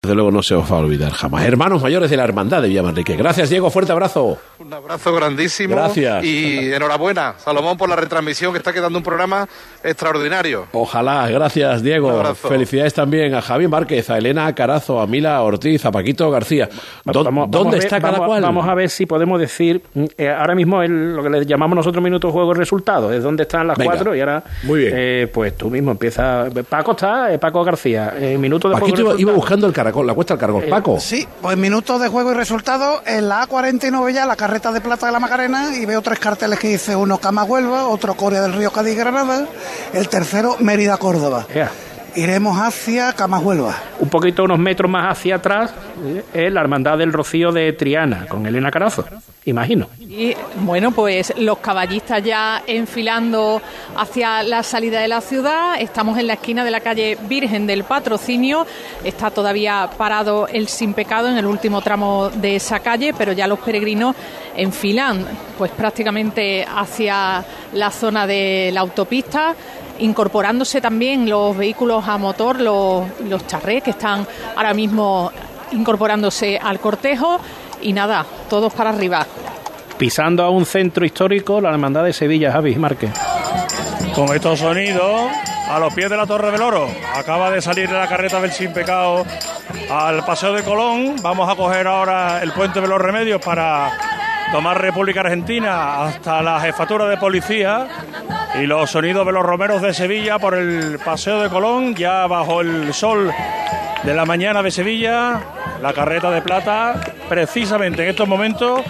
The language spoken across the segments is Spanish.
Desde luego no se os va a olvidar jamás. Hermanos mayores de la Hermandad de Villamanrique. Gracias, Diego. Fuerte abrazo. Un abrazo grandísimo. Gracias. Y enhorabuena, Salomón, por la retransmisión que está quedando un programa extraordinario. Ojalá. Gracias, Diego. Un abrazo. Felicidades también a Javi Márquez, a Elena Carazo, a Mila Ortiz, a Paquito García. ¿Dó- Vamos- ¿Dónde vamos a ver- está cada vamos, cual? Vamos a ver si podemos decir. mm, eh, ahora mismo el- lo que le llamamos nosotros minutos juego y resultados. Es donde están las Venga. cuatro y ahora. Muy bien. eh, pues tú mismo empieza. Paco está, eh, Paco García. Eh, minutos de Paquito juego iba, iba buscando el caracol, la cuesta del caracol. Eh, Paco. Sí, pues minutos de juego y resultados en la A49 ya, la carreta de plata de la Macarena, y veo tres carteles que dice uno Cama Huelva, otro Corea del Río Cádiz Granada, el tercero Mérida Córdoba. Iremos hacia Cama Huelva. Un poquito, unos metros más hacia atrás, es la Hermandad del Rocío de Triana, con Elena Carazo. Imagino. Y bueno, pues los caballistas ya enfilando hacia la salida de la ciudad. Estamos en la esquina de la calle Virgen del Patrocinio. Está todavía parado el Sin Pecado en el último tramo de esa calle, pero ya los peregrinos enfilan pues prácticamente hacia la zona de la autopista incorporándose también los vehículos a motor, los, los charrés que están ahora mismo incorporándose al cortejo y nada, todos para arriba. Pisando a un centro histórico, la Hermandad de Sevilla, Javi Márquez. Con estos sonidos, a los pies de la Torre del Oro, acaba de salir la carreta del Sin Pecado al Paseo de Colón. Vamos a coger ahora el puente de los Remedios para tomar República Argentina hasta la jefatura de policía y los sonidos de los romeros de Sevilla por el Paseo de Colón, ya bajo el sol de la mañana de Sevilla, la carreta de plata, precisamente en estos momentos,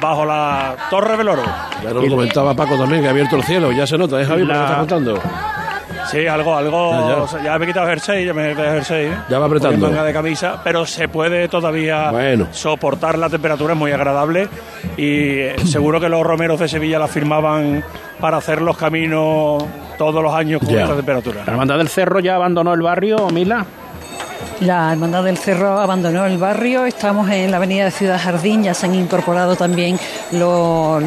bajo la Torre del Oro. Ya nos lo comentaba Paco también, que ha abierto el cielo. Ya se nota, ¿eh, Javi? Por lo que La- está contando. Sí, algo, algo. Ya, ya. o sea, ya me he quitado el jersey, ya me he quitado el jersey. Ya va apretando. Manga de camisa, pero se puede todavía Bueno. soportar la temperatura, es muy agradable. Y eh, seguro que los romeros de Sevilla la firmaban para hacer los caminos todos los años con Ya. esta temperatura. La Hermandad del Cerro ya abandonó el barrio, Mila. La Hermandad del Cerro abandonó el barrio, estamos en la avenida de Ciudad Jardín, ya se han incorporado también los,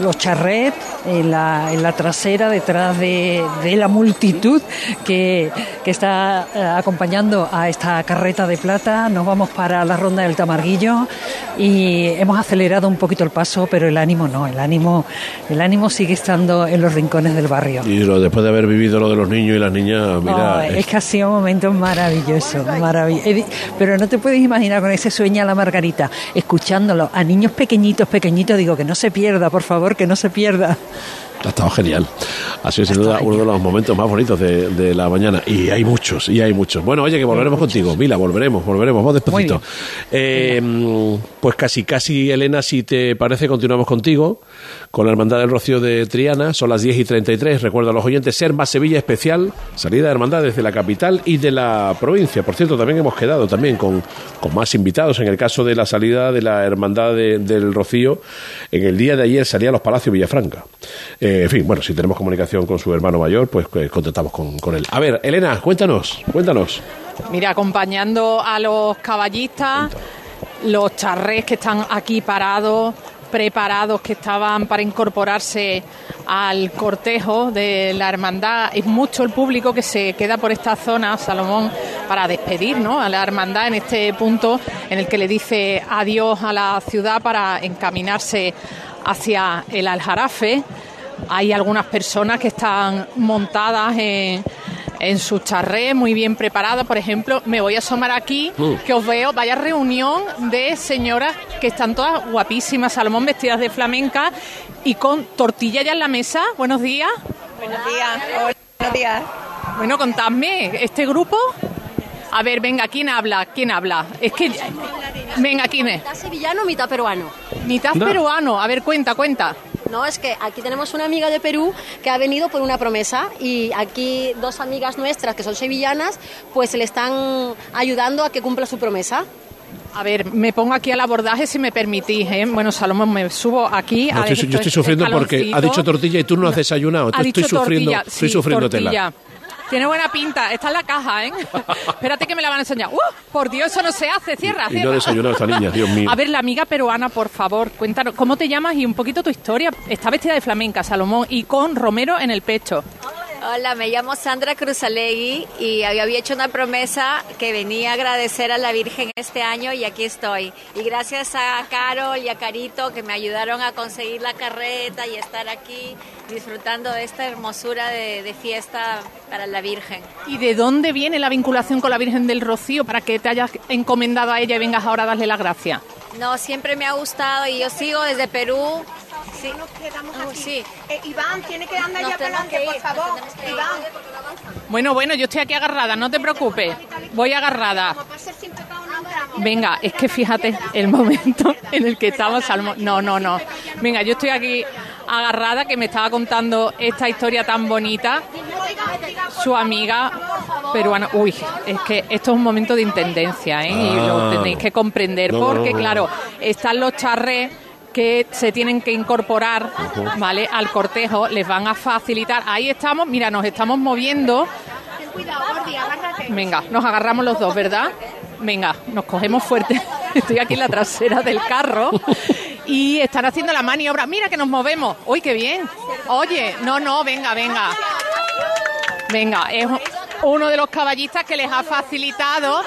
los charrets en la, en la trasera, detrás de, de la multitud que, que está eh, acompañando a esta carreta de plata. Nos vamos para la ronda del Tamarguillo y hemos acelerado un poquito el paso, pero el ánimo no, el ánimo, el ánimo sigue estando en los rincones del barrio. Y lo- después de haber vivido lo de los niños y las niñas, mira. Oh, es- es que ha sido un momento maravilloso, maravilloso. Pero no te puedes imaginar con ese sueño a la Margarita, escuchándolo a niños pequeñitos, pequeñitos, digo que no se pierda, por favor, que no se pierda. Ha estado genial. Ha sido sin duda uno de los momentos más bonitos de, de la mañana. Y hay muchos, y hay muchos. Bueno, oye, que volveremos contigo. Mila, volveremos, volveremos. Vamos despacito. Eh, pues casi, casi, Elena, si te parece, continuamos contigo con la Hermandad del Rocío de Triana. Son las 10 y 33. Recuerdo a los oyentes, ser más Sevilla especial. Salida de hermandad desde la capital y de la provincia. Por cierto, también hemos quedado también con, con más invitados. En el caso de la salida de la Hermandad de- del Rocío, en el día de ayer salía a los Palacios Villafranca. Eh, en fin, bueno, si tenemos comunicación con su hermano mayor, pues eh, contactamos con, con él. A ver, Elena, cuéntanos, cuéntanos. Mira, acompañando a los caballistas, los charrés que están aquí parados, preparados, que estaban para incorporarse al cortejo de la hermandad. Es mucho el público que se queda por esta zona, Salomón, para despedir ¿no? a la hermandad en este punto en el que le dice adiós a la ciudad para encaminarse hacia el Aljarafe. Hay algunas personas que están montadas en, en su charré, muy bien preparadas. Por ejemplo, me voy a asomar aquí, Mm. que os veo, vaya reunión de señoras que están todas guapísimas, Salomón, vestidas de flamenca y con tortilla ya en la mesa. Buenos días. Buenos días. Hola, buenos días. Bueno, contadme, ¿este grupo? A ver, venga, ¿quién habla? ¿Quién habla? Es que... Venga, ¿quién es? Mitad sevillano, mitad peruano. Mitad No. peruano. A ver, cuenta, cuenta. No, es que aquí tenemos una amiga de Perú que ha venido por una promesa y aquí dos amigas nuestras que son sevillanas, pues le están ayudando a que cumpla su promesa. A ver, me pongo aquí al abordaje si me permitís. ¿eh? Bueno, Salomón, me subo aquí. No, a estoy- yo estoy sufriendo porque ha dicho tortilla y tú no has desayunado. Ha estoy dicho sufriendo, tortilla, estoy sí, sufriendo tortilla. tela. Tiene buena pinta. Está en la caja, ¿eh? Espérate que me la van a enseñar. ¡Uh! Por Dios, eso no se hace. Cierra, Y cierra. no ha desayunado esta niña, Dios mío. A ver, la amiga peruana, por favor, cuéntanos cómo te llamas y un poquito tu historia. Está vestida de flamenca, Salomón, y con Romero en el pecho. Hola, me llamo Sandra Cruzalegui y había hecho una promesa que venía a agradecer a la Virgen este año y aquí estoy. Y gracias a Carol y a Carito que me ayudaron a conseguir la carreta y estar aquí disfrutando de esta hermosura de, de fiesta para la Virgen. ¿Y de dónde viene la vinculación con la Virgen del Rocío para que te hayas encomendado a ella y vengas ahora a darle las gracias? No, siempre me ha gustado y yo sigo desde Perú. Sí. Nos quedamos Ah, aquí. sí. Eh, Iván, tiene que andar ya para adelante, que por favor. Iván, Bueno, bueno, yo estoy aquí agarrada, no te preocupes. Voy agarrada. Venga, es que fíjate el momento en el que estamos. al mo- No, no, no. Venga, yo estoy aquí agarrada que me estaba contando esta historia tan bonita. Su amiga peruana. Uy, es que esto es un momento de intendencia, ¿eh? Y Ah. lo tenéis que comprender porque, claro, están los charrés que se tienen que incorporar, ¿vale? Al cortejo, les van a facilitar. Ahí estamos, mira, nos estamos moviendo. Ten cuidado, Gordi, agárrate. Venga, nos agarramos los dos, ¿verdad? Venga, nos cogemos fuerte. Estoy aquí en la trasera del carro y están haciendo la maniobra. Mira que nos movemos. ¡Uy, qué bien! Oye, no, no, venga, venga. Venga, es uno de los caballistas que les ha facilitado,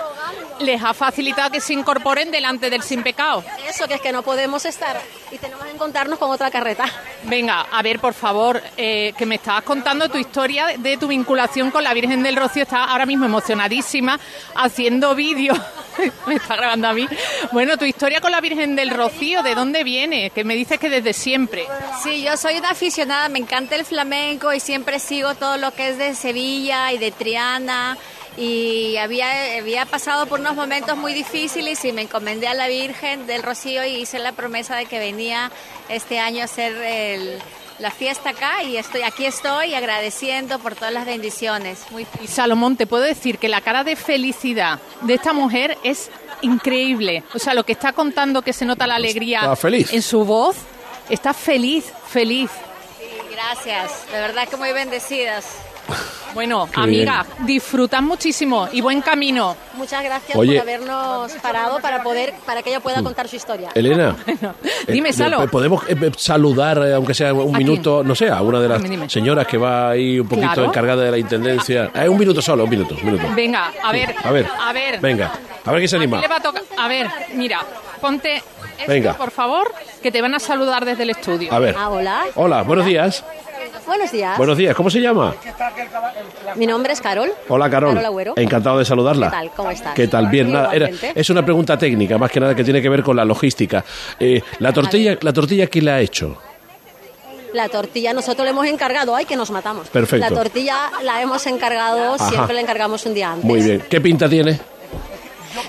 les ha facilitado que se incorporen delante del sin pecado. Eso que es que no podemos estar y tenemos que encontrarnos con otra carreta. Venga, a ver, por favor, eh, que me estabas contando tu historia de tu vinculación con la Virgen del Rocío. Está ahora mismo emocionadísima haciendo vídeos. me está grabando a mí. Bueno, tu historia con la Virgen del Rocío, ¿de dónde viene? Que me dices que desde siempre. Sí, yo soy una aficionada, me encanta el flamenco y siempre sigo todo lo que es de Sevilla y de Triana. Y había, había pasado por unos momentos muy difíciles y me encomendé a la Virgen del Rocío y hice la promesa de que venía este año a hacer el- la fiesta acá y estoy aquí estoy agradeciendo por todas las bendiciones. Muy Y Salomón, te puedo decir que la cara de felicidad de esta mujer es increíble. O sea, lo que está contando, que se nota la alegría feliz. en su voz, está feliz, feliz. gracias, de verdad que muy bendecidas. Bueno, Qué amiga, disfrutan muchísimo y buen camino. Muchas gracias Oye. por habernos parado para poder para que ella pueda contar su historia. Elena. Dime, eh, Salo. eh, ¿Podemos eh, eh, saludar, eh, aunque sea un ¿A minuto, no sé, a una de las Dime, señoras que va ahí un poquito Claro. encargada de la intendencia? Eh, un minuto solo, un minuto, un minuto. Venga, a ver, A ver, a ver. venga, a ver quién se ¿A quién anima. le va a tocar? A ver, mira, ponte esto, Venga. por favor, que te van a saludar desde el estudio. A ver. Ah, hola. Hola, buenos días. Buenos días. Buenos días, ¿cómo se llama? Mi nombre es Carol. Hola, Carol. Carol Agüero. Encantado de saludarla. ¿Qué tal? ¿Cómo estás? ¿Qué tal? Bien, nada, era- es una pregunta técnica, más que nada que tiene que ver con la logística. Eh, la tortilla, la tortilla, ¿quién la ha hecho? La tortilla nosotros le hemos encargado, ay que nos matamos. Perfecto. La tortilla la hemos encargado, Ajá. siempre la encargamos un día antes. Muy bien. ¿Qué pinta tiene?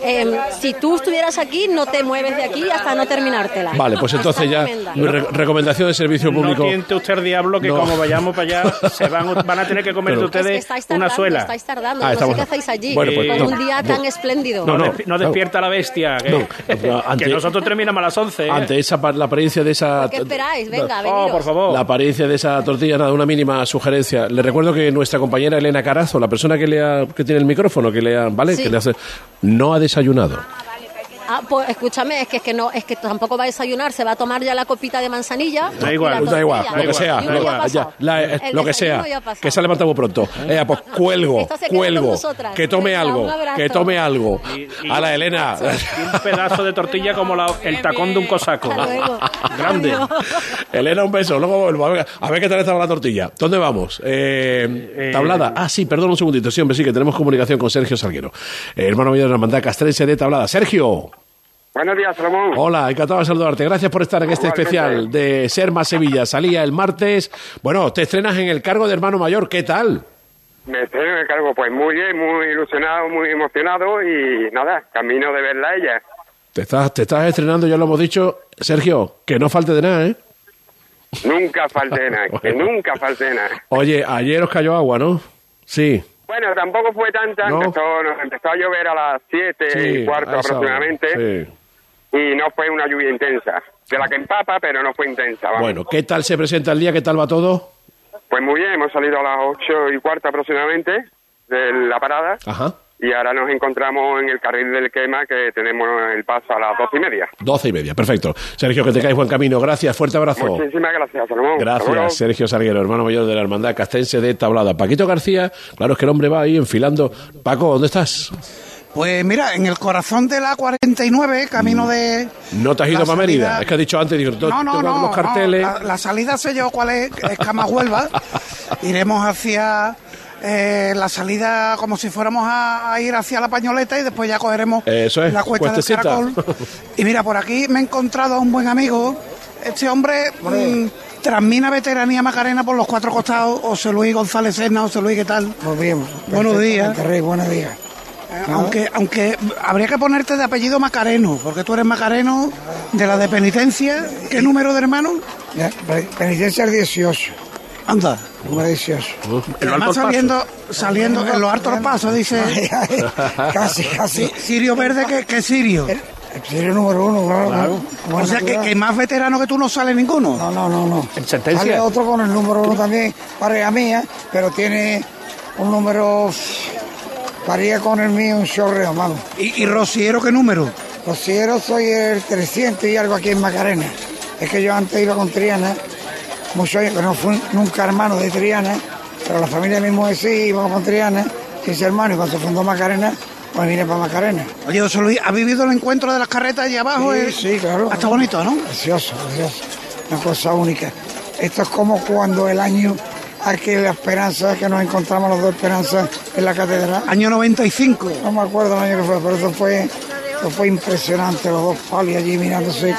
Eh, si tú estuvieras aquí, no te mueves de aquí hasta no terminártela. Vale, pues entonces ya re- recomendación de servicio No público. tiente usted el diablo que No. como vayamos para allá se van, van a tener que comer Pero- de Es que ustedes una suela. estáis tardando. Ah, no estamos- sé qué hacéis allí. Bueno, pues, con no, un día no. tan espléndido. No, No, no, despi- no no. despierta la bestia, que, No, ante- que nosotros terminamos a las 11. ¿eh? Ante esa la apariencia de esa ¿Qué esperáis? Venga, Oh, por favor. la apariencia de esa tortilla, nada, una mínima sugerencia. Le recuerdo que nuestra compañera Elena Carazo, la persona que le ha- que tiene el micrófono, que le ha, ¿vale? Sí. Que le hace no ha desayunado. Ah, pues escúchame, es que, es que no, es que tampoco va a desayunar, se va a tomar ya la copita de manzanilla. Da igual, da igual, lo que sea, lo, ya la- eh, lo que sea, que se ha levantado muy pronto. Eh, pues cuelgo, cuelgo, que tome Venga, algo, que tome algo. Y- y- A la Elena. Y un pedazo de tortilla como la- el tacón de un cosaco. Grande. Elena, un beso, luego vuelvo. A ver, a ver qué tal estaba la tortilla. ¿Dónde vamos? Eh, Eh, tablada. Ah, sí, perdón un segundito. Sí, hombre, sí, que tenemos comunicación con Sergio Salguero, eh, hermano mayor de la hermandad castrense de Tablada. Sergio. Buenos días, Salomón. Hola, encantado de saludarte. Gracias por estar en este especial de Ser Más Sevilla. Salía el martes. Bueno, te estrenas en el cargo de hermano mayor. ¿Qué tal? Me estoy en el cargo, pues muy bien, muy ilusionado, muy emocionado y nada, camino de verla a ella. Te estás, te estás estrenando, ya lo hemos dicho. Sergio, que no falte de nada, ¿eh? Nunca falte nada, que nunca falte nada. Oye, ayer os cayó agua, ¿no? Sí. Bueno, tampoco fue tanta, ¿No? empezó, a llover a las siete sí y cuarto aproximadamente sí. Y no fue una lluvia intensa, de la que empapa, pero no fue intensa. vamos. Bueno, ¿qué tal se presenta el día? ¿Qué tal va todo? Pues muy bien, hemos salido a las ocho y cuarto aproximadamente de la parada Ajá. y ahora nos encontramos en el carril del quema que tenemos el paso a las doce y media. Doce y media, perfecto. Sergio, que te caes buen camino. Gracias, fuerte abrazo. Muchísimas gracias, Salomón. Gracias, Sergio Salguero, hermano mayor de la Hermandad Castense de Tablada. Paquito García, claro, es que el hombre va ahí enfilando. Paco, ¿dónde estás? Pues mira, en el corazón de la 49, camino de... ¿No te has ido para Mérida? Es que has dicho antes, digo, No, no, no, los carteles. no, La, la salida sé yo cuál es, es Camahuelva. Iremos hacia eh, la salida como si fuéramos a, a ir hacia la pañoleta y después ya cogeremos Eso es, la cuesta del cuestecita. caracol. Y mira, por aquí me he encontrado a un buen amigo. Este hombre mm, transmina veteranía Macarena por los cuatro costados. José Luis González Serna, José Luis, ¿qué tal? Muy bien. Buenos días. perfectamente, Rey, buenos días. Aunque, aunque habría que ponerte de apellido Macareno, porque tú eres Macareno de la de penitencia. ¿Qué número de hermano? Ya, Penitencia el 18. Anda. Número 18. Además saliendo, saliendo en los altos pasos, dice. Ay, ay, casi, casi. Sirio Verde que, que Sirio. El serio número uno, claro. Claro. O sea que, que más veterano que tú no sale ninguno. No, no, no, no. En sentencia. Sale otro con el número uno también, pareja mía, pero tiene un número. Paría con el mío, un chorreo, vamos. ¿Y, y Rociero qué número? Rociero soy el 300 y algo aquí en Macarena. Es que yo antes iba con Triana, muchos años, pero no fui nunca hermano de Triana, pero la familia mismo de sí iba con Triana, quince hermanos, y cuando se fundó Macarena, pues vine para Macarena. Oye, José Luis, ¿has vivido el encuentro de las carretas allá abajo? Sí, Eh, sí, claro. Está bonito, ¿no? Precioso, precioso. Una cosa única. Esto es como cuando el año aquí la esperanza, que nos encontramos los dos esperanzas en la catedral. Año 95. No me acuerdo el año que fue, pero eso fue, eso fue impresionante, los dos palos allí mirándose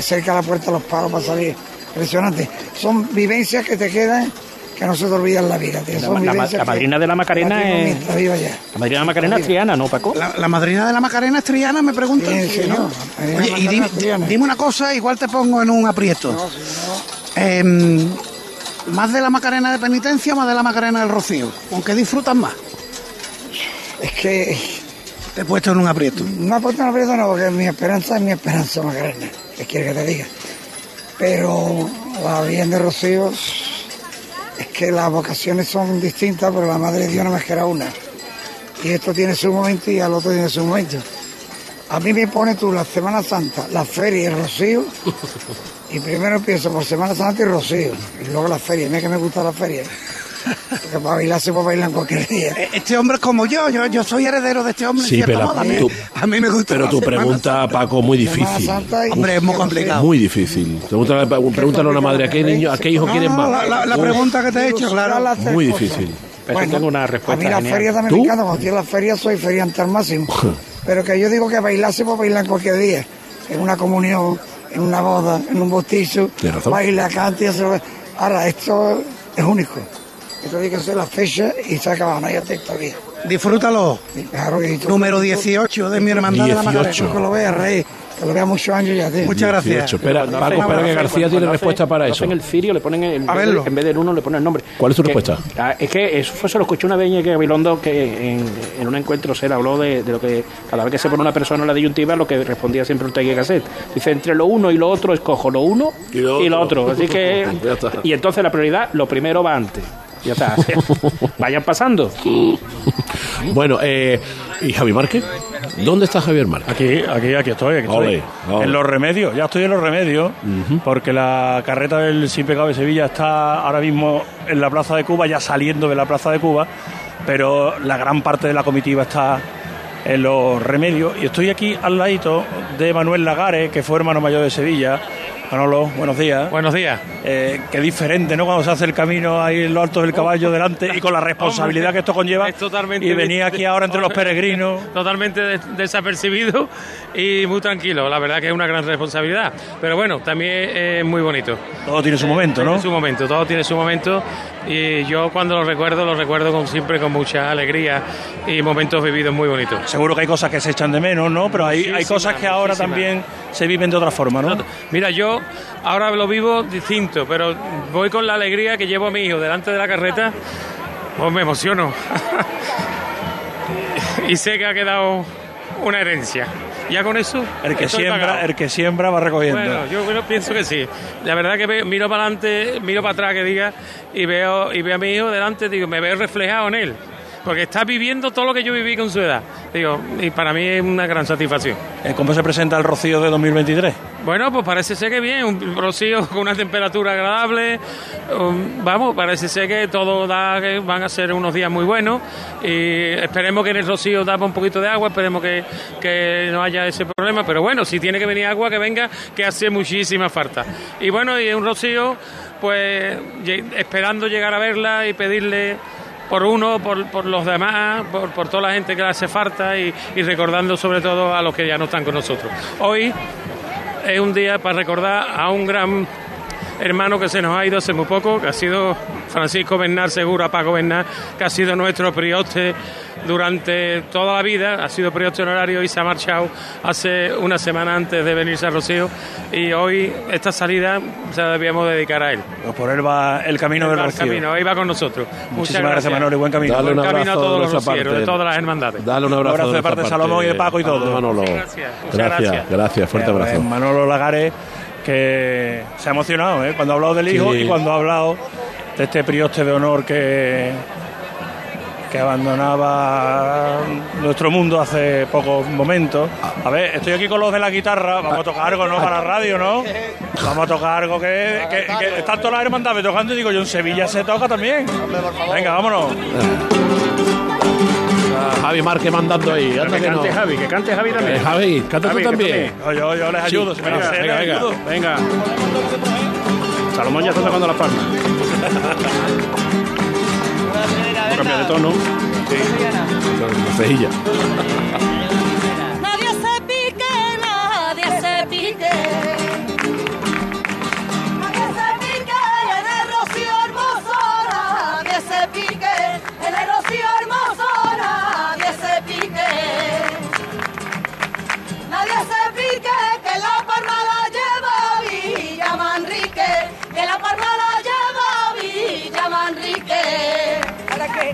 cerca de la puerta de los palos para salir. Impresionante. Son vivencias que te quedan que no se te olvidan en la vida. tío. La, Son la- la vivencias que- madrina de la Macarena es. mientras viva ya. La madrina de la Macarena es Triana, ¿no, Paco? La, la madrina de la Macarena es Triana, me preguntan. Sí, Sí. ¿no? Oye, y dime, una cosa, igual te pongo en un aprieto. Em, ¿Más de la Macarena de penitencia más de la Macarena del Rocío? ¿Con qué disfrutas más? Es que Te he puesto en un aprieto. no ha puesto en aprieto, no, porque mi esperanza es mi esperanza, Macarena. ¿Qué quiere que te diga? Pero la Virgen de Rocío es que las vocaciones son distintas, pero la Madre de Dios no más que era una. Y esto tiene su momento y al otro tiene su momento. A mí me pone tú la Semana Santa, la feria y el Rocío, y primero empiezo por Semana Santa y Rocío, y luego la feria. Mira que me gusta la feria. Porque para bailar se puede bailar en cualquier día. Eh, Este hombre es como yo, yo, yo soy heredero de este hombre. Sí, pero modo. a, mí, tú- a mí me gusta. Pero tu pregunta, Paco, muy Semana difícil. Santa y- Hombre, es muy complicado. Muy difícil. Pregúntale, pregúntale a una madre, ¿a qué niño, a qué hijo No, quieres no, más? la, la- la pregunta que te he hecho, claro. Muy difícil. Pero tengo una respuesta A mí la genial. feria también ¿Tú? me encanta, cuando estoy en la feria soy feriante al máximo. Pero que yo digo que bailar se puede bailar en cualquier día. En una comunión, en una boda, en un bautizo. Baila, canta y hace... Ahora, esto es único. Esto tiene que ser la fecha y se ha acabado, no hay otra historia. Disfrútalo. Claro, y tú- Número 18 de mi hermandad de la 18. Macarena. Que lo veas, rey. Que lo veas muchos años ya, tío. Muchas gracias. 18. Espera, Cuando Paco, espera que García tiene respuesta para eso. hacen el cirio le ponen el, en, A vez verlo. de, en vez del uno le ponen el nombre. ¿Cuál es tu Que- respuesta? ah, es que eso fue, se lo escuché una vez en Gabilondo que en, en un encuentro se le habló de, de lo que cada vez que se pone una persona en la disyuntiva lo que respondía siempre un Taller Gasset. Dice, entre lo uno y lo otro escojo lo uno Y lo y lo otro. otro. Así que y entonces la prioridad, lo primero va antes. Ya está. Vayan pasando. Bueno, eh, ¿y Javi Márquez? ¿Dónde está Javier Márquez? Aquí, aquí, aquí estoy, aquí estoy. En los remedios, ya estoy en los remedios, porque la carreta del Sin Pecado de Sevilla está ahora mismo en la Plaza de Cuba, ya saliendo de la Plaza de Cuba, pero la gran parte de la comitiva está en los remedios. Y estoy aquí al ladito de Manuel Lagares, que fue hermano mayor de Sevilla. Manolo, buenos días. Buenos días. Eh, qué diferente, ¿no? Cuando se hace el camino ahí en lo alto del caballo delante y con la responsabilidad Hombre, que esto conlleva. es totalmente y venía aquí ahora entre los peregrinos. Totalmente des- desapercibido y muy tranquilo. La verdad que es una gran responsabilidad. Pero bueno, también es muy bonito. Todo tiene su momento, ¿no? Tiene su momento, todo tiene su momento. Y yo cuando lo recuerdo, lo recuerdo con, siempre con mucha alegría y momentos vividos muy bonitos. Seguro que hay cosas que se echan de menos, ¿no? Pero hay, cosas que ahora también se viven de otra forma, ¿no? Mira, yo ahora lo vivo distinto, pero voy con la alegría que llevo a mi hijo delante de la carreta. Pues me emociono. y sé que ha quedado una herencia. Ya con eso. El que siembra, pagado. el que siembra va recogiendo. Bueno, yo bueno, pienso que sí. La verdad que veo- miro para adelante, miro para atrás que diga y veo y veo a mi hijo delante, digo, me veo reflejado en él. Porque está viviendo todo lo que yo viví con su edad. Digo, y para mí es una gran satisfacción. Eh, ¿Cómo se presenta el rocío de 2023? Bueno, pues parece ser que bien, un rocío con una temperatura agradable. um, vamos, parece ser que todo da que van a ser unos días muy buenos. Y esperemos que en el rocío tapa un poquito de agua, esperemos que, que no haya ese problema. Pero bueno, si tiene que venir agua, que venga, que hace muchísima falta. Y bueno, y un rocío, pues esperando llegar a verla y pedirle por uno, por, por los demás, por, por toda la gente que le hace falta y, y recordando sobre todo a los que ya no están con nosotros. Hoy es un día para recordar a un gran hermano que se nos ha ido hace muy poco, que ha sido Francisco Bernal Segura, Paco Bernal, que ha sido nuestro prioste durante toda la vida, ha sido prioste honorario y se ha marchado hace una semana antes de venirse a Rocío y hoy esta salida se la debíamos dedicar a él. Pues por él va el camino Él del va al rocío. camino, ahí va con nosotros. Muchas Muchísimas gracias, Manolo, y buen camino. Dale un Buen camino a abrazo todos de los rocieros, de todas las hermandades. Dale un abrazo, Un abrazo de parte de Salomón y de Paco y todo. Manolo. Gracias, muchas Gracias, gracias. gracias, fuerte abrazo. Manolo Lagares, que se ha emocionado ¿eh? cuando ha hablado del hijo Sí. y cuando ha hablado de este prioste de honor que, que abandonaba nuestro mundo hace pocos momentos. A ver, estoy aquí con los de la guitarra, vamos a tocar algo, ¿no? Para la radio, ¿no? Vamos a tocar algo que, que, que están todas las hermandades tocando y digo yo, en Sevilla se toca también. Venga, vámonos. Javi Márquez mandando ahí. Anda Que que no. cante Javi, que cante Javi también. Eh, Javi, canta Javi, tú también. Yo, yo, yo les ayudo, lo Venga, venga, les venga, ayudo. venga. Salomón ya está tocando las palmas. Cambia de tono. Cejilla. Manrique. ¿Para qué?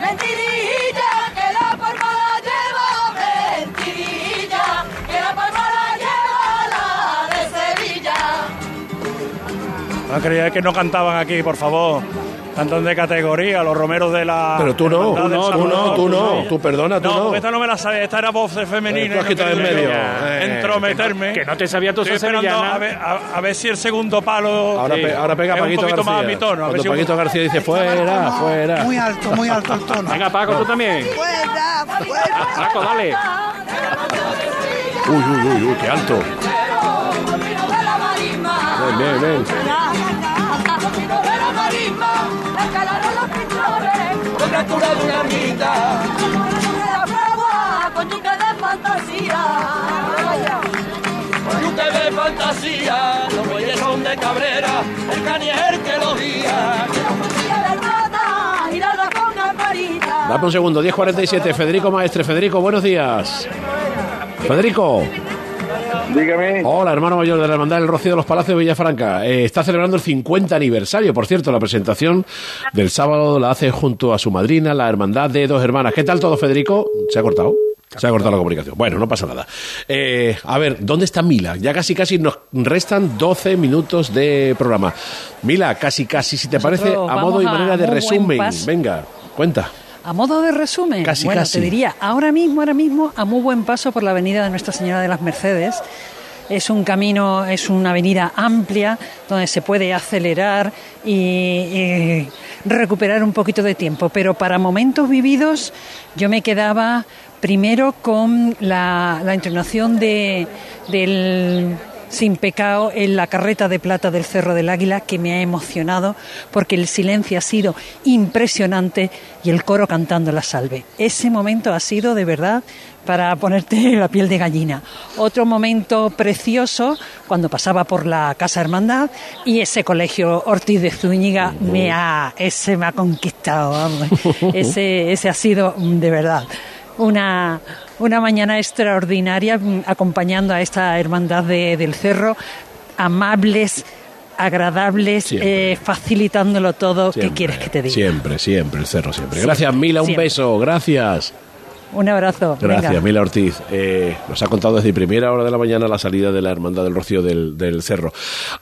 Mentirilla, que la palma la lleva Mentirilla, que la palma la lleva la de Sevilla. No creía que no cantaban aquí, por favor. Cantan de categoría, los romeros de la. Pero tú no, tú no, tú no, tú no, tú perdona, tú No, no. porque esta no me la sabía, esta era voz femenina. Eh, tú has quitado en medio. Eh, entrometerme. que no te sabía tu sevillana. a ver, a, a ver si el segundo palo. Ahora, ahora pega Paquito un poquito García. más a mi tono. A ver Cuando si un- Paquito García dice fuera, fuera. Muy alto, muy alto el tono. Venga, Paco, tú también. Fuera, fuera. Paco, dale. Uy, uy, uy, uy, qué alto. Ven, ven, ven. Criatura de una ermita, la fragua, cónyuge de fantasía. Cónyuge de fantasía, los bueyes son de Cabrera, el canier que los guía. Dame un segundo, 10.47. Federico Maestre. Federico, buenos días. Federico. Dígame. Hola, hermano mayor de la Hermandad del Rocío de los Palacios de Villafranca. Eh, está celebrando el 50 aniversario, por cierto, la presentación del sábado la hace junto a su madrina, la Hermandad de Dos Hermanas. ¿Qué tal todo, Federico? ¿Se ha cortado? Se ha cortado la comunicación. Bueno, no pasa nada. Eh, a ver, ¿dónde está Mila? Ya casi casi nos restan 12 minutos de programa. Mila, casi casi, si te Nosotros parece, a modo y manera de resumen. Venga, cuenta. A modo de resumen, Casi, bueno, casi. te diría, ahora mismo, ahora mismo, a muy buen paso por la avenida de Nuestra Señora de las Mercedes. Es un camino, es una avenida amplia donde se puede acelerar y, y recuperar un poquito de tiempo. Pero para momentos vividos, yo me quedaba primero con la, la entonación de, del sin pecado en la carreta de plata del Cerro del Águila que me ha emocionado porque el silencio ha sido impresionante y el coro cantando la salve. Ese momento ha sido de verdad para ponerte la piel de gallina. Otro momento precioso cuando pasaba por la Casa Hermandad y ese colegio Ortiz de Zúñiga me ha, ese me ha conquistado, vamos. Ese, ese ha sido de verdad una, una mañana extraordinaria mm, acompañando a esta hermandad de- del cerro, amables, agradables, Siempre. eh, facilitándolo todo. ¿Qué Siempre, quieres que te diga? Siempre, siempre, el cerro, siempre. Gracias, Mila, un siempre. beso, gracias. Un abrazo. Gracias, Venga. Mila Ortiz. Eh, nos ha contado desde primera hora de la mañana la salida de la Hermandad del Rocío del, del Cerro.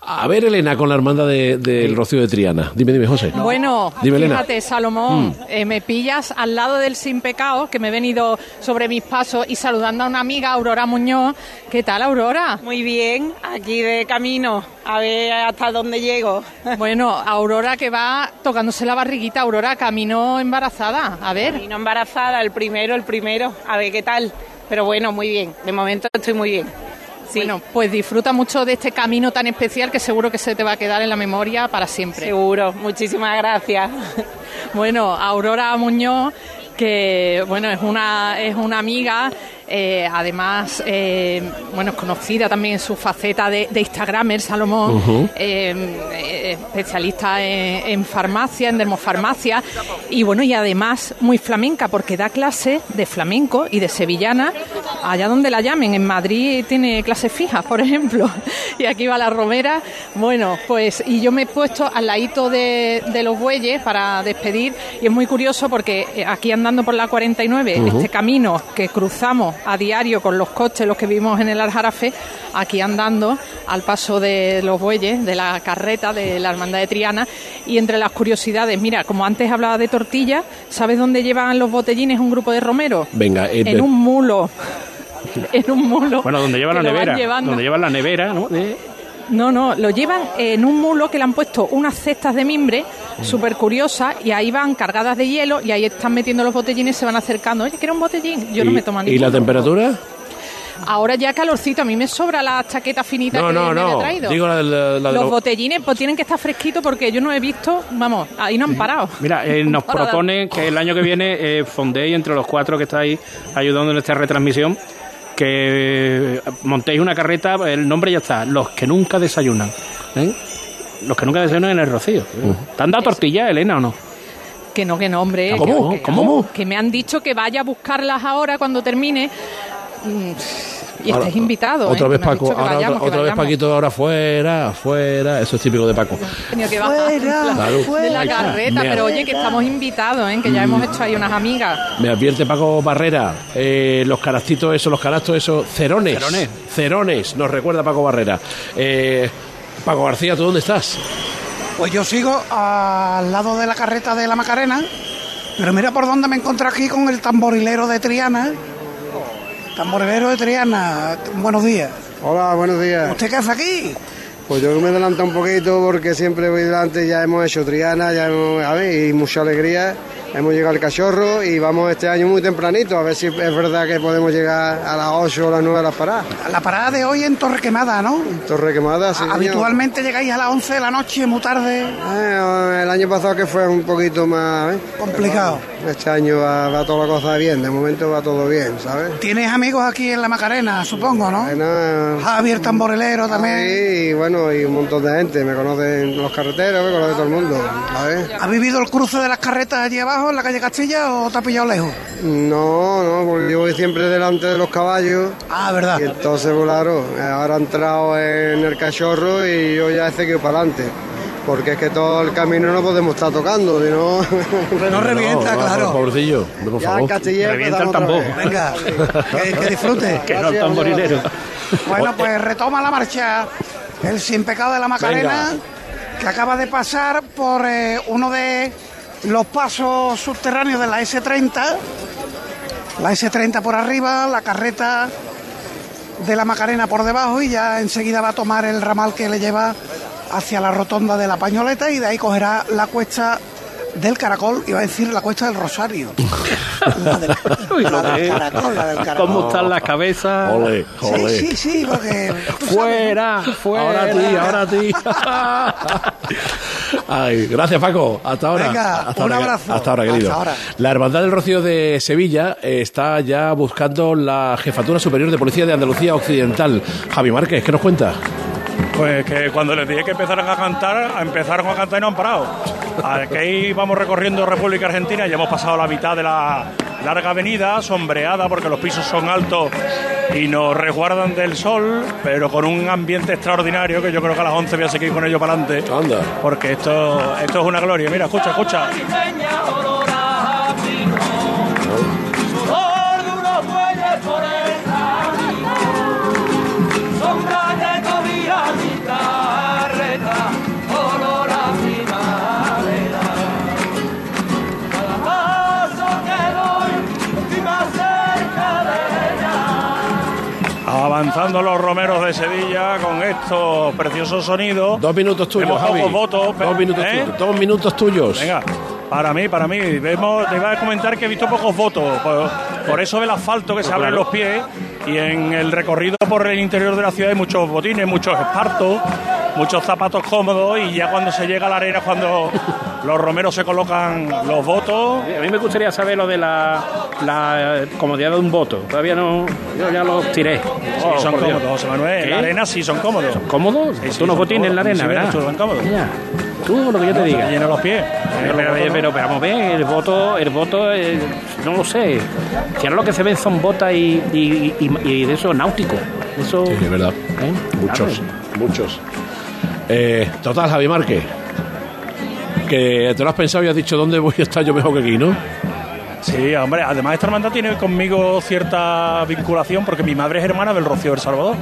A ver, Elena, con la Hermandad de- del Rocío de Triana. Dime, dime, José. Bueno, Dime, Elena. fíjate, Salomón, Mm. eh, me pillas al lado del Sin Pecado, que me he venido sobre mis pasos y saludando a una amiga, Aurora Muñoz. ¿Qué tal, Aurora? Muy bien, aquí de camino, a ver hasta dónde llego. Bueno, Aurora que va tocándose la barriguita, Aurora camino embarazada. A ver. Camino embarazada, el primero, el primero, a ver qué tal. Pero bueno, muy bien, de momento estoy muy bien. Bueno, pues disfruta mucho de este camino tan especial que seguro que se te va a quedar en la memoria para siempre. Seguro, muchísimas gracias. Bueno, Aurora Muñoz, que bueno, es una, es una amiga, eh, además, eh, bueno, es conocida también en su faceta de, de Instagramer, Salomón, eh, eh, especialista en, en farmacia, en dermofarmacia, y bueno, y además muy flamenca, porque da clases de flamenco y de sevillana, allá donde la llamen, en Madrid tiene clases fijas, por ejemplo, y aquí va la Romera, bueno, pues, y yo me he puesto al ladito de, de los bueyes para despedir, y es muy curioso porque aquí andando por la 49, Ujú. este camino que cruzamos a diario con los coches, los que vivimos en el Aljarafe, aquí andando al paso de los bueyes, de la carreta de la Hermandad de Triana, y entre las curiosidades, mira, como antes hablaba de tortilla, ¿sabes dónde llevan los botellines un grupo de romeros? Venga, eh, En un mulo. En un mulo. Bueno, donde llevan la nevera. llevando. Donde llevan la nevera, ¿no? De- No, no, lo llevan en un mulo que le han puesto unas cestas de mimbre súper curiosas y ahí van cargadas de hielo y ahí están metiendo los botellines y se van acercando. Oye, ¿quiero un botellín? Yo no ¿Y- me tomo ¿Y ninguno. la temperatura? Ahora ya calorcito, a mí me sobra la chaqueta finita No, que no, me no. traído. Digo la, la los botellines pues tienen que estar fresquitos porque yo no he visto, vamos, ahí no han parado. Mira, eh, nos proponen que el año que viene eh, fondéis entre los cuatro que estáis ayudando en esta retransmisión que montéis una carreta, el nombre ya está, los que nunca desayunan. ¿eh? Los que nunca desayunan en el rocío. ¿Te han dado tortillas, Elena, o no? Que no, que no, hombre. ¿Cómo? Que, que- ¿Cómo? que me han dicho que vaya a buscarlas ahora cuando termine. Mm, Y Ahora, estés invitado. Otra ¿eh? vez Paco, ahora vayamos, otra, vez. Paquito, ahora fuera, fuera. Eso es típico de Paco. Tenido que bajar Claro. de la carreta, pero oye, que estamos invitados, ¿eh? que ya hemos hecho ahí unas amigas. Me advierte Paco Barrera, eh, los canastitos esos, los canastos esos, cerones. Cerones. Cerones, nos recuerda Paco Barrera. Eh, Paco García, ¿tú dónde estás? Pues yo sigo al lado de la carreta de la Macarena, pero mira por dónde me encontré aquí con el tamborilero de Triana. Tamborilero de Triana, buenos días. Hola, buenos días. ¿Usted qué hace aquí? Pues yo me adelanto un poquito porque siempre voy delante, ya hemos hecho Triana, ya hemos, a ver, y mucha alegría. Hemos llegado al cachorro y vamos este año muy tempranito, a ver si es verdad que podemos llegar a las 8 o las 9 de las paradas. La parada de hoy en Torre Quemada, ¿no? Torre quemada, sí. señor. Habitualmente llegáis a las 11 de la noche, muy tarde. Eh, el año pasado que fue un poquito más... ¿eh? Complicado. Este año va, va toda la cosa bien, de momento va todo bien, ¿sabes? Tienes amigos aquí en la Macarena, supongo, ¿no? Bueno, Javier Tamborilero también. Sí, y bueno, y un montón de gente, me conocen los carreteros, me conoce todo el mundo, ¿sabes? ¿Ha vivido el cruce de las carretas allí abajo, en la calle Castilla, o te ha pillado lejos? No, no, porque yo voy siempre delante de los caballos. Ah, verdad. Y entonces, claro, ahora he entrado en el cachorro y yo ya he seguido para adelante. Porque es que todo el camino no podemos estar tocando, si no... No revienta, claro. Pobrecillo, por Ya favor. Castilla Revienta el tambor. Venga, que, que disfrute. Que no el tamborilero. Bueno, pues retoma la marcha el sin pecado de la Macarena, que acaba de pasar por eh, uno de los pasos subterráneos de la S30. La S30 por arriba, la carreta de la Macarena por debajo y ya enseguida va a tomar el ramal que le lleva hacia la rotonda de la Pañoleta y de ahí cogerá la cuesta del Caracol, iba a decir la cuesta del Rosario. La del, la del Caracol, la del Caracol. ¿Cómo están las cabezas? Ole, ole. Sí, sí, sí, porque... Fuera, fuera. Ahora a ti, ahora a ti. Ay, gracias Paco. Hasta ahora. Venga, hasta un ahora, abrazo. Hasta ahora, querido. Hasta ahora. La Hermandad del Rocío de Sevilla eh, está ya buscando la Jefatura Superior de Policía de Andalucía Occidental. Javi Márquez, ¿qué nos cuenta? Pues que cuando les dije que empezaran a cantar, empezaron a cantar y no han parado. Aquí vamos recorriendo República Argentina, ya hemos pasado la mitad de la larga avenida, sombreada porque los pisos son altos y nos resguardan del sol, pero con un ambiente extraordinario que yo creo que a las 11 voy a seguir con ellos para adelante. Anda. Porque esto, esto es una gloria. Mira, escucha, escucha. Los romeros de Sevilla con estos preciosos sonidos. Dos minutos tuyos, Javi. pocos votos. Dos minutos ¿eh? tuyos. Dos minutos tuyos. Venga, para mí, para mí. Vemos, te iba a comentar que he visto pocos votos. Por, por eso del asfalto que se abre en los pies. Y en el recorrido por el interior de la ciudad hay muchos botines, muchos espartos, muchos zapatos cómodos. Y ya cuando se llega a la arena, cuando los romeros se colocan los votos. A mí me gustaría saber lo de la, la comodidad de un voto. Todavía no. Yo ya los tiré. Sí, Oh, son por Dios. cómodos, José Manuel. En ¿Qué? la arena sí son cómodos. ¿Cómodos? Sí, sí, Tú unos son botines en la arena, Sí, ¿verdad? son cómodos. Ya. Tú lo que yo te No, diga. se llenan los pies. Pero, pero, pero, pero vamos a ver, el voto, el voto, eh, no lo sé. Si ahora lo que se ven son botas y, y, y- y de eso náutico. Eso, Sí, es verdad. ¿eh? Muchos, Claro. muchos. Eh, total, Javi Márquez. Que te lo has pensado y has dicho dónde voy a estar yo mejor que aquí, ¿no? Sí, hombre, además esta hermandad tiene conmigo cierta vinculación porque mi madre es hermana del Rocío del Salvador.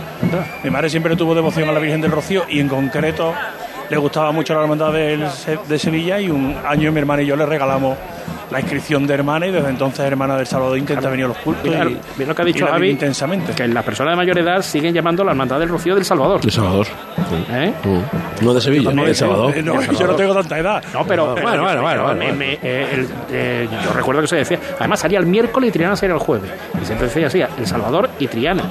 Mi madre siempre tuvo devoción a la Virgen del Rocío y en concreto le gustaba mucho la hermandad de Sevilla y un año mi hermana y yo le regalamos la inscripción de hermana y desde entonces hermana del Salvador intenta venir a los cultos Mira, y, mira lo que ha dicho Javi, intensamente. que las personas de mayor edad siguen llamando la hermandad del Rocío del Salvador. De Salvador. ¿Eh? No de Sevilla, También, de Salvador. Eh, no, yo no tengo tanta edad. No, pero. pero- Bueno, bueno, bueno, bueno, me- me- eh, el- eh, yo recuerdo que se decía. Además, salía el miércoles y Triana salía el jueves. Y siempre decía así: El Salvador y Triana.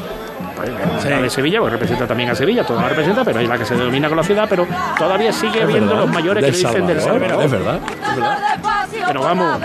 Sí. La de Sevilla, pues representa también a Sevilla, todo la representa, pero es la que se denomina con la ciudad, pero todavía sigue verdad. los mayores Del que dicen del Salvador. Es verdad, es verdad. Pero vamos.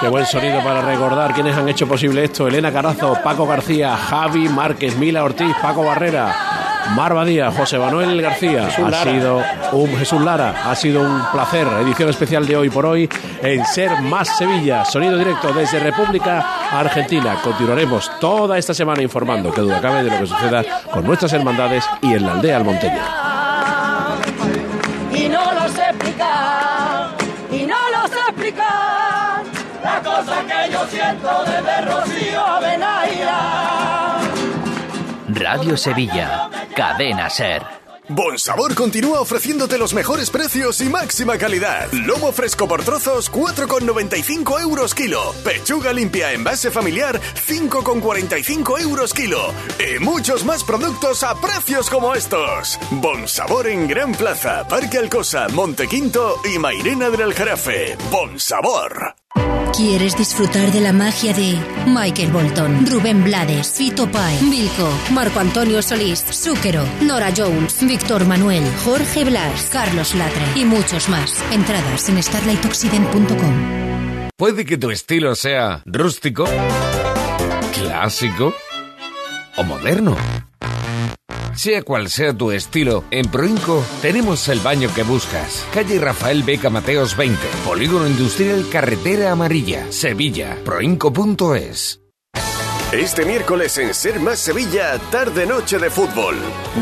Qué buen sonido para recordar quienes han hecho posible esto. Elena Carazo, Paco García, Javi Márquez, Mila Ortiz, Paco Barrera, Marva Díaz, José Manuel García. Jesús ha Lara. sido un Jesús Lara. Ha sido un placer. Edición especial de hoy por hoy en Ser Más Sevilla. Sonido directo desde República Argentina. Continuaremos toda esta semana informando, que duda cabe, de lo que suceda con nuestras hermandades y en la aldea almonteña. y no lo sé explicar, y no lo sé explicar, la cosa que yo siento desde Rocío a Benaira. Radio Sevilla, Cadena Ser. Bon Sabor continúa ofreciéndote los mejores precios y máxima calidad. Lomo fresco por trozos, 4,95 euros kilo. Pechuga limpia en base familiar, 5,45 euros kilo. Y muchos más productos a precios como estos. Bon Sabor en Gran Plaza, Parque Alcosa, Montequinto y Mairena del Aljarafe. Bon Sabor. ¿Quieres disfrutar de la magia de Michael Bolton, Rubén Blades, Fito Pai, Vilco, Marco Antonio Solís, Zúquero, Nora Jones, Víctor Manuel, Jorge Blas, Carlos Latre y muchos más? Entradas en starlightoccident.com. Puede que tu estilo sea rústico, clásico o moderno. Sea cual sea tu estilo, en Proinco tenemos el baño que buscas. Calle Rafael Beca Mateos 20, Polígono Industrial Carretera Amarilla, Sevilla. Proinco.es. Este miércoles en Ser Más Sevilla, tarde-noche de fútbol.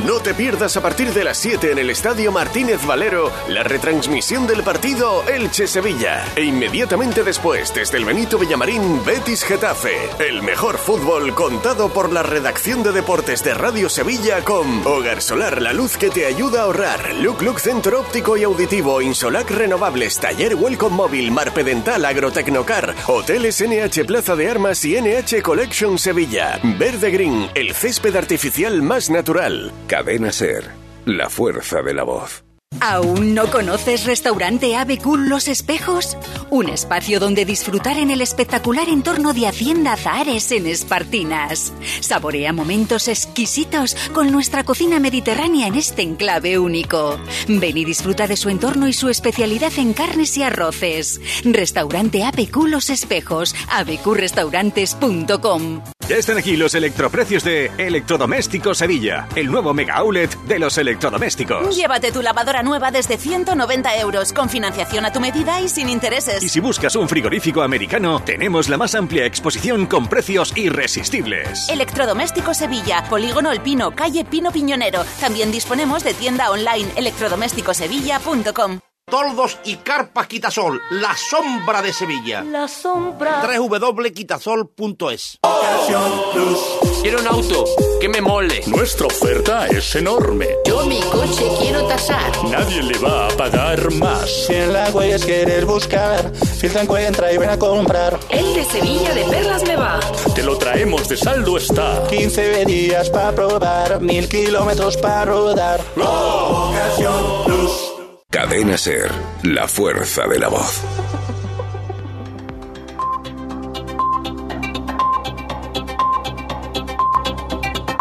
No te pierdas a partir de las 7 en el Estadio Martínez Valero la retransmisión del partido Elche-Sevilla. E inmediatamente después, desde el Benito Villamarín, Betis-Getafe. El mejor fútbol contado por la redacción de deportes de Radio Sevilla con Hogar Solar, la luz que te ayuda a ahorrar. Look Look Centro Óptico y Auditivo, Insolac Renovables, Taller Welcome Móvil, Marpedental, Agrotecnocar, Hoteles NH Plaza de Armas y NH Collection Sevilla. Verde Green, el césped artificial más natural. Cadena Ser, la fuerza de la voz. ¿Aún no conoces Restaurante Ave Cool Los Espejos? Un espacio donde disfrutar en el espectacular entorno de Hacienda Zahares en Espartinas. Saborea momentos exquisitos con nuestra cocina mediterránea en este enclave único. Ven y disfruta de su entorno y su especialidad en carnes y arroces. Restaurante Ave Cool Los Espejos, abqrestaurantes.com. Ya están aquí los electroprecios de Electrodomésticos Sevilla, el nuevo mega outlet de los electrodomésticos. Llévate tu lavadora nueva desde 190 euros, con financiación a tu medida y sin intereses. Y si buscas un frigorífico americano, tenemos la más amplia exposición con precios irresistibles. Electrodomésticos Sevilla, Polígono El Pino, calle Pino Piñonero. También disponemos de tienda online electrodomésticosevilla.com. toldos y carpas Quitasol, la sombra de Sevilla. La sombra. www.quitasol.es Quiero un auto que me mole. Nuestra oferta es enorme. Yo mi coche quiero tasar. Nadie le va a pagar más. Si en la huellas quieres buscar, filtra, encuentra y ven a comprar. El de Sevilla de Perlas me va. Te lo traemos de saldo está. 15 días para probar, mil kilómetros para rodar. Cadena Ser, la fuerza de la voz.